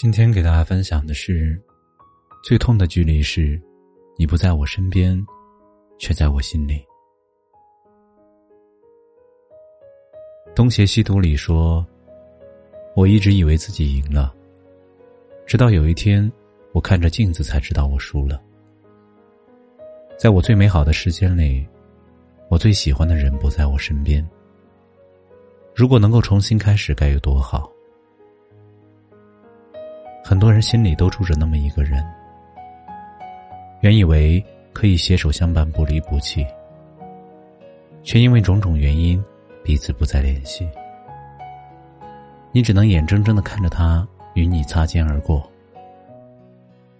今天给大家分享的是，最痛的距离是，你不在我身边，却在我心里。东邪西毒里说，我一直以为自己赢了，直到有一天，我看着镜子才知道我输了。在我最美好的时间里，我最喜欢的人不在我身边。如果能够重新开始，该有多好。很多人心里都住着那么一个人，原以为可以携手相伴不离不弃，却因为种种原因彼此不再联系。你只能眼睁睁的看着他与你擦肩而过，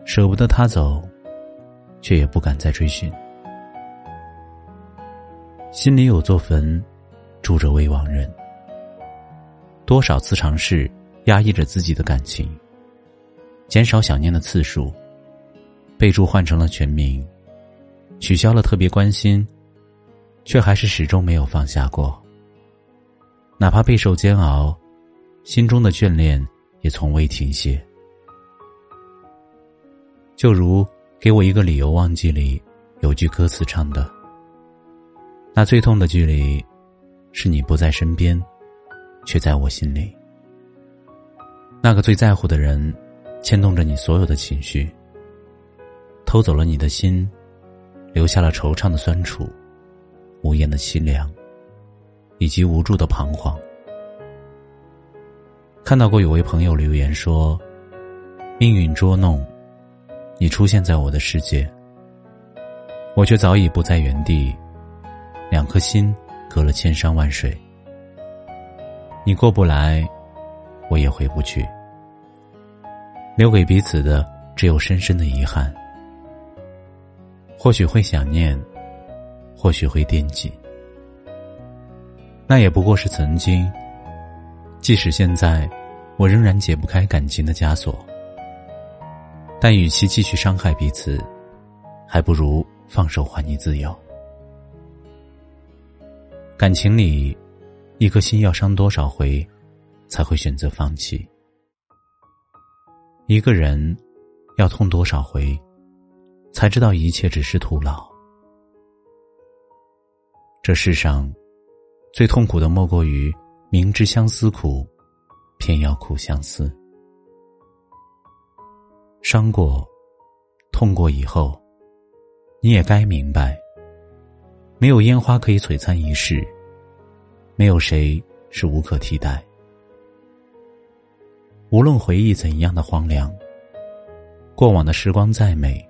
舍不得他走，却也不敢再追寻。心里有座坟，住着未亡人。多少次尝试压抑着自己的感情。减少想念的次数，备注换成了全名，取消了特别关心，却还是始终没有放下过。哪怕备受煎熬，心中的眷恋也从未停歇。就如《给我一个理由忘记》里有句歌词唱的：“那最痛的距离，是你不在身边，却在我心里。那个最在乎的人。”牵动着你所有的情绪，偷走了你的心，留下了惆怅的酸楚，无言的凄凉，以及无助的彷徨。看到过有位朋友留言说：“命运捉弄，你出现在我的世界，我却早已不在原地，两颗心隔了千山万水，你过不来，我也回不去。”留给彼此的只有深深的遗憾。或许会想念，或许会惦记，那也不过是曾经。即使现在，我仍然解不开感情的枷锁，但与其继续伤害彼此，还不如放手还你自由。感情里，一颗心要伤多少回，才会选择放弃？一个人要痛多少回，才知道一切只是徒劳？这世上最痛苦的莫过于明知相思苦，偏要苦相思。伤过、痛过以后，你也该明白，没有烟花可以璀璨一世，没有谁是无可替代。无论回忆怎样的荒凉，过往的时光再美，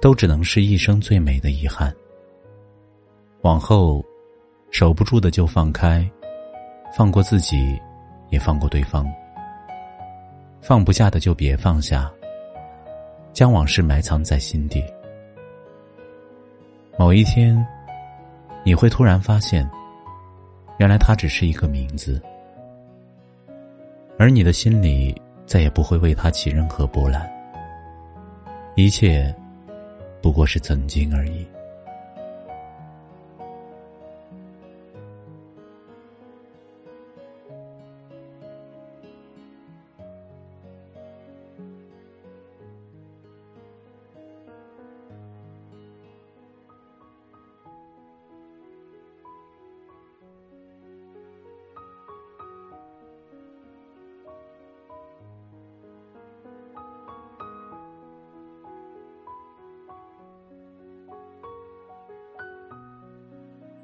都只能是一生最美的遗憾。往后，守不住的就放开，放过自己，也放过对方。放不下的就别放下，将往事埋藏在心底。某一天，你会突然发现，原来它只是一个名字。而你的心里再也不会为他起任何波澜，一切不过是曾经而已。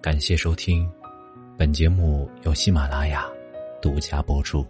感谢收听，本节目由喜马拉雅独家播出。